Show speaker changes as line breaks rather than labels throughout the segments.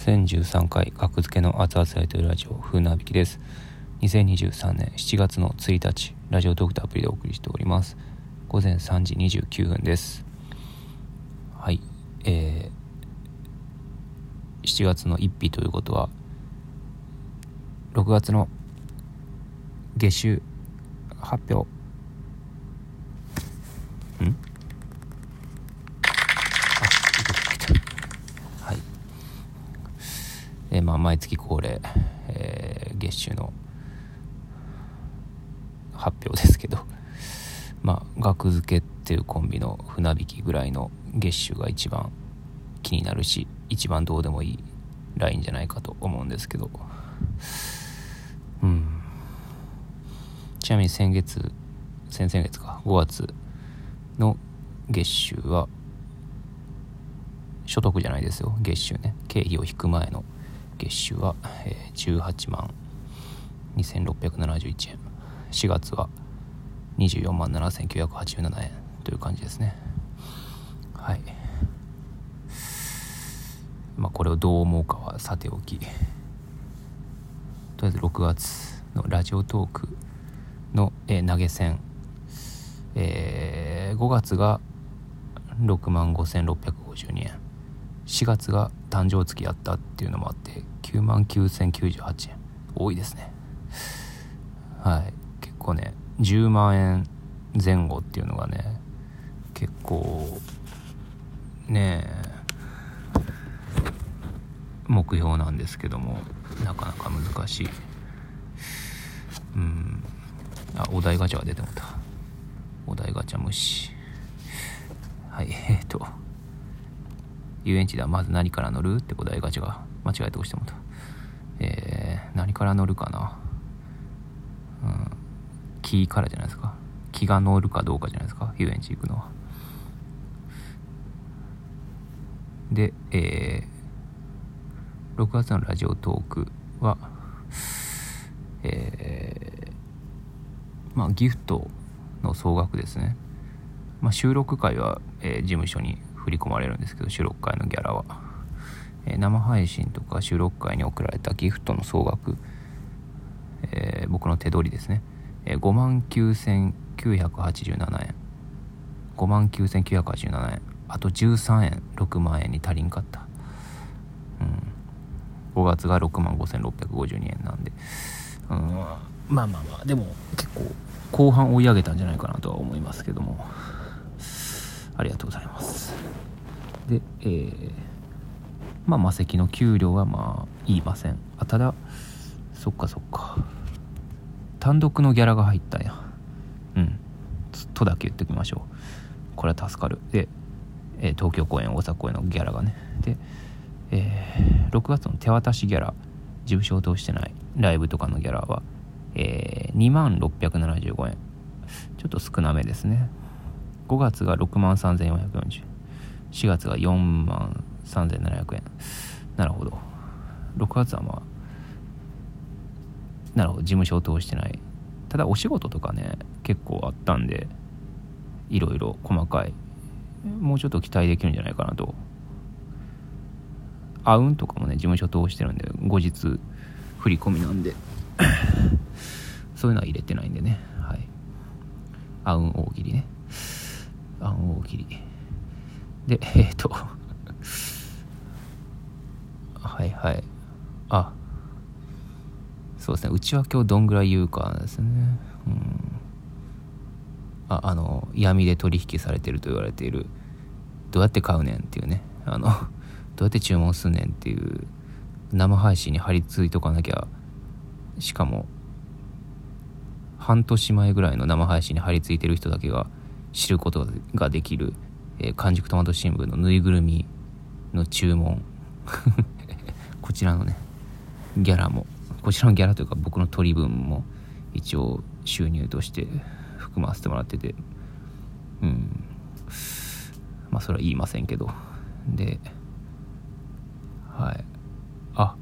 1013回格付けの熱々やりとりラジオ風なびきです。2023年7月の1日ラジオトークとアプリでお送りしております。午前3時29分です。はいえー、7月の1日ということは6月の月収発表。んはいえーまあ毎月恒例、えー月収の発表ですけどまあ額付けっていうコンビの船引きぐらいの月収が一番気になるし一番どうでもいいラインじゃないかと思うんですけど。うん。ちなみに先月先々月か5月の月収は所得じゃないですよ。月収ね。経費を引く前の月収は、えー18万2671円。4月は24万7987円。という感じですね。はい。まあこれをどう思うかはさておき。とりあえず6月のラジオトークの、え投げ銭、えー5月が6万5652円。4月が誕生月やったっていうのもあって9万9098円。多いですね。はい。結構ね10万円前後っていうのがね結構ね目標なんですけどもなかなか難しい。うん。あお題ガチャが出てもた。お題ガチャ無視。はい。えっ、と。遊園地ではまず何から乗るってお題ガチャが間違えて押してもったえー、何から乗るかな。うん。木からじゃないですか。木が乗るかどうかじゃないですか。遊園地行くのは。でえー、6月のラジオトークはえー、まあギフトの総額ですね、まあ、収録回は、えー事務所に振り込まれるんですけど収録回のギャラは、えー生配信とか収録回に送られたギフトの総額、えー僕の手取りですね、えー、5万9987円。5万9987円。あと13円6万円に足りんかった。うん。5月が6万5652円なんで。うん。まあまあまあでも結構後半追い上げたんじゃないかなとは思いますけども。ありがとうございますでえー、まあ魔石の給料はまあ言いません。あただそっかそっか。単独のギャラが入ったんや。うん。とだけ言っておきましょう。これは助かる。で、えー東京公演大阪公演のギャラがね。で、えー6月の手渡しギャラ事務所を通してないライブとかのギャラは、えー2万675円。ちょっと少なめですね。5月が6万3440 4月が4万3700円。なるほど。6月はまあなるほど。事務所を通してない。ただお仕事とかね結構あったんでいろいろ細かい。もうちょっと期待できるんじゃないかなと。あうんとかもね事務所通してるんで後日振り込みなんで。そういうのは入れてないんでね。はい。あうん大喜利ね。あうん大喜利。で えっ、と。はいはい。あ。そうですね。内訳をどんぐらい言うかですね。うん。ああの闇で取引されてると言われている。どうやって買うねんっていうね。あの どうやって注文すんねんっていう。生配信に張り付いとかなきゃ。しかも半年前ぐらいの生配信に張り付いてる人だけが知ることができる、えー完熟トマト新聞のぬいぐるみの注文。こちらのねギャラも。こちらのギャラというか僕の取り分も一応収入として含ませてもらってて。うん。まあそれは言いませんけど。ではい。あ。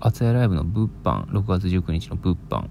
厚屋ライブの物販。6月19日の物販。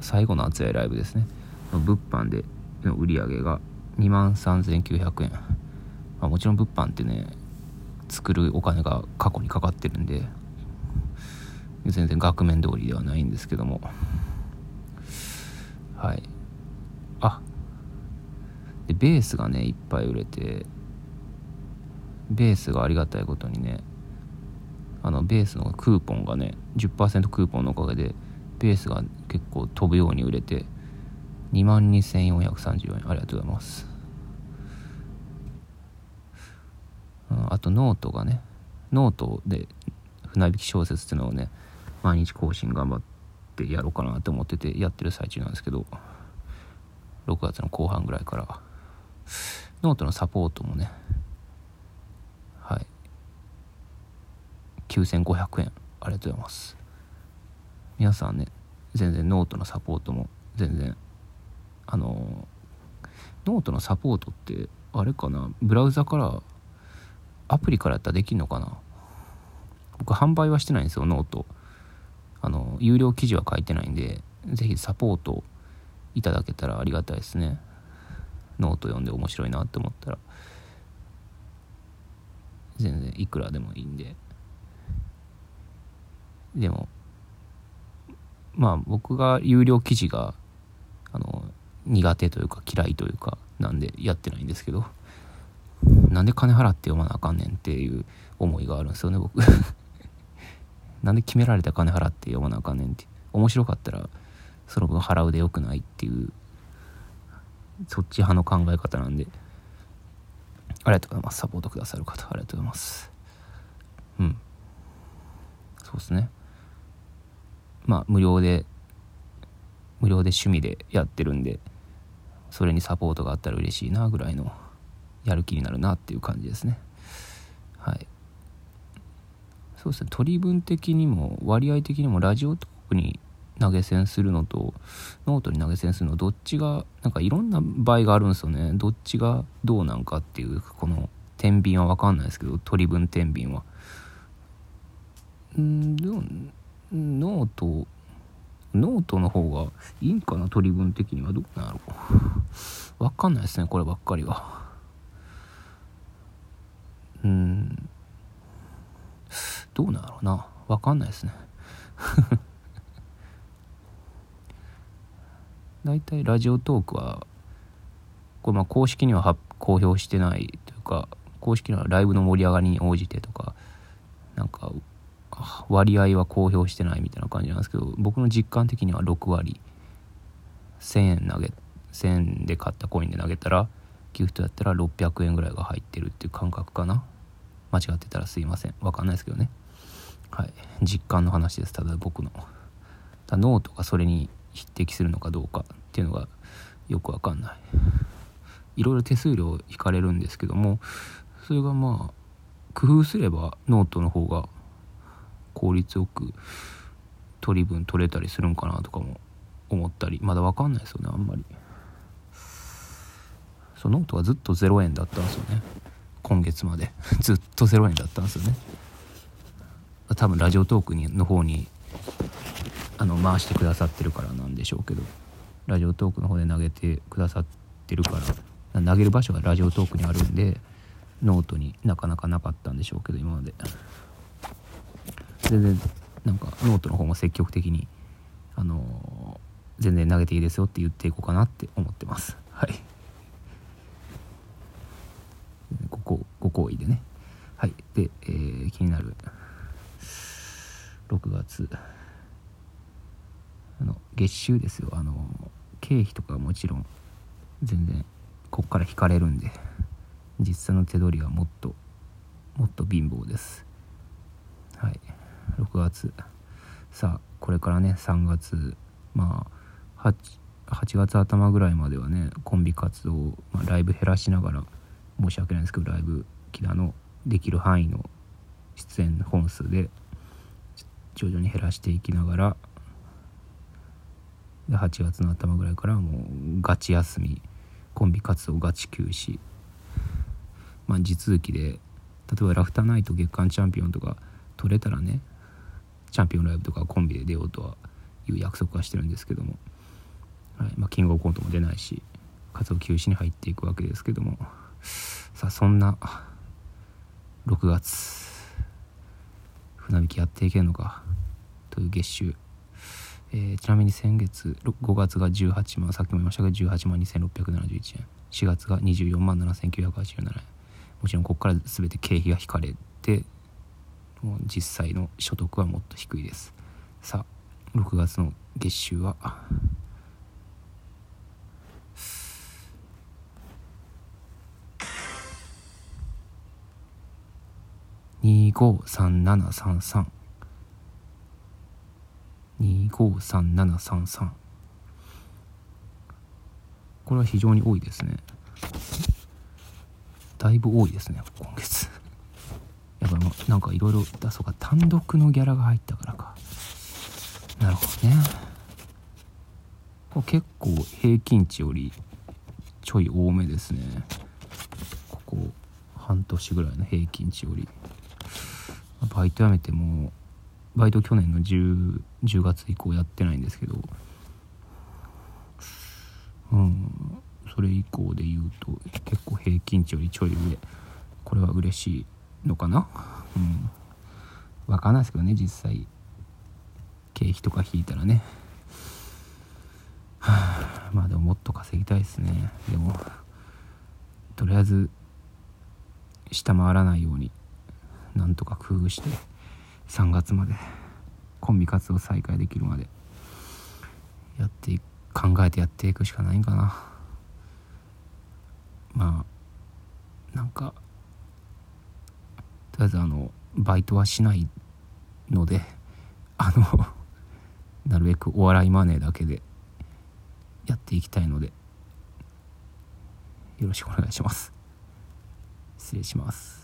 最後の厚屋ライブですね。の物販での売り上げが2万3900円、まあ、もちろん物販ってね作るお金が過去にかかってるんで全然額面通りではないんですけども。はい。あ。でベースがねいっぱい売れてベースがありがたいことにねあのベースのクーポンがね10%クーポンのおかげでベースが結構飛ぶように売れて2万2434円。ありがとうございます。あとノートがねノートで船引き小説っていうのをね毎日更新頑張ってやろうかなと思っててやってる最中なんですけど6月の後半ぐらいからノートのサポートもねはい9500円ありがとうございます。皆さんね全然ノートのサポートも全然あのノートのサポートってあれかなブラウザからアプリからやったらできんのかな？僕販売はしてないんですよ note。あの有料記事は書いてないんで是非サポートいただけたらありがたいですね。ノート読んで面白いなって思ったら。全然いくらでもいいんで。でもまあ僕が有料記事があの苦手というか嫌いというかなんでやってないんですけど。なんで金払って読まなあかんねんっていう思いがあるんですよね僕。なんで決められた金払って読まなあかんねんって。面白かったらその分払うでよくないっていうそっち派の考え方なんで。ありがとうございます。サポートくださる方ありがとうございます。うん。そうですね。まあ無料で無料で趣味でやってるんでそれにサポートがあったら嬉しいなぐらいのやる気になるなっていう感じですね。はい。そうですね。取り分的にも割合的にも Radiotalk に投げ銭するのとノートに投げ銭するのどっちがなんかいろんな場合があるんですよね。どっちがどうなんかっていうこの天秤は分かんないですけど取り分天秤は。うんでも note note の方がいいんかな？取り分的には。どうなんやろう。分かんないですねこればっかりは。うん。どうなんやろな。分かんないですね。大体ラジオトークはこれまあ公式には公表してないというか公式にはライブの盛り上がりに応じてとかなんか割合は公表してないみたいな感じなんですけど僕の実感的には6割。1000円投げ1000円で買ったコインで投げたらギフトやったら600円ぐらいが入ってるっていう感覚かな。間違ってたらすいません。分かんないですけどね。はい。実感の話です。ただ僕の。だノートがそれに匹敵するのかどうかっていうのがよく分かんない。いろいろ手数料引かれるんですけどもそれがまあ工夫すればノートの方が効率よく取り分取れたりするんかなとかも思ったり。まだ分かんないですよねあんまり。そうノートはずっと0円だったんですよね。今月まで。ずっと0円だったんですよね。多分 Radiotalk にの方にあの回してくださってるからなんでしょうけど。 Radiotalk の方で投げてくださってるから投げる場所が Radiotalk にあるんでノートになかなかなかったんでしょうけど今まで。全然なんかノートの方も積極的にあのー、全然投げていいですよって言っていこうかなって思ってます。はい。ご好意でね。はい。で、えー、気になる6月あの月収ですよ。あの経費とかもちろん全然こっから引かれるんで実際の手取りはもっともっと貧乏です。はい。6月さあこれからね3月まあ 8, 8月頭ぐらいまではねコンビ活動、まあ、ライブ減らしながら申し訳ないんですけどライブ木田のできる範囲の出演本数で徐々に減らしていきながらで8月の頭ぐらいからもうガチ休みコンビ活動ガチ休止。まあ地続きで例えばラフターナイト月間チャンピオンとか取れたらねチャンピオンライブとかコンビで出ようとはいう約束はしてるんですけども、はいまあ、キングオブコントも出ないし活動休止に入っていくわけですけども。さあそんな6月船引きやっていけるのか？という月収、えー、ちなみに先月5月が18万さっきも言いましたが18万2671円。4月が24万7987円。もちろんここから全て経費が引かれて実際の所得はもっと低いです。さあ6月の月収は253733 253733これは非常に多いですね。だいぶ多いですね今月。やっぱなんかいろいろだそうか。単独のギャラが入ったからか。なるほどね。これ結構平均値よりちょい多めですね。ここ半年ぐらいの平均値より。バイト辞めてもバイト去年の 10, 10月以降やってないんですけど。うん。それ以降で言うと結構平均値よりちょい上。これは嬉しいのかな？うん。分かんないですけどね実際。経費とか引いたらね。は あまあでももっと稼ぎたいですね。でもとりあえず下回らないように。なんとか工夫して3月までコンビ活動再開できるまでやって考えてやっていくしかないんかな。まあなんかとりあえずあのバイトはしないのであのなるべくお笑いマネーだけでやっていきたいのでよろしくお願いします。失礼します。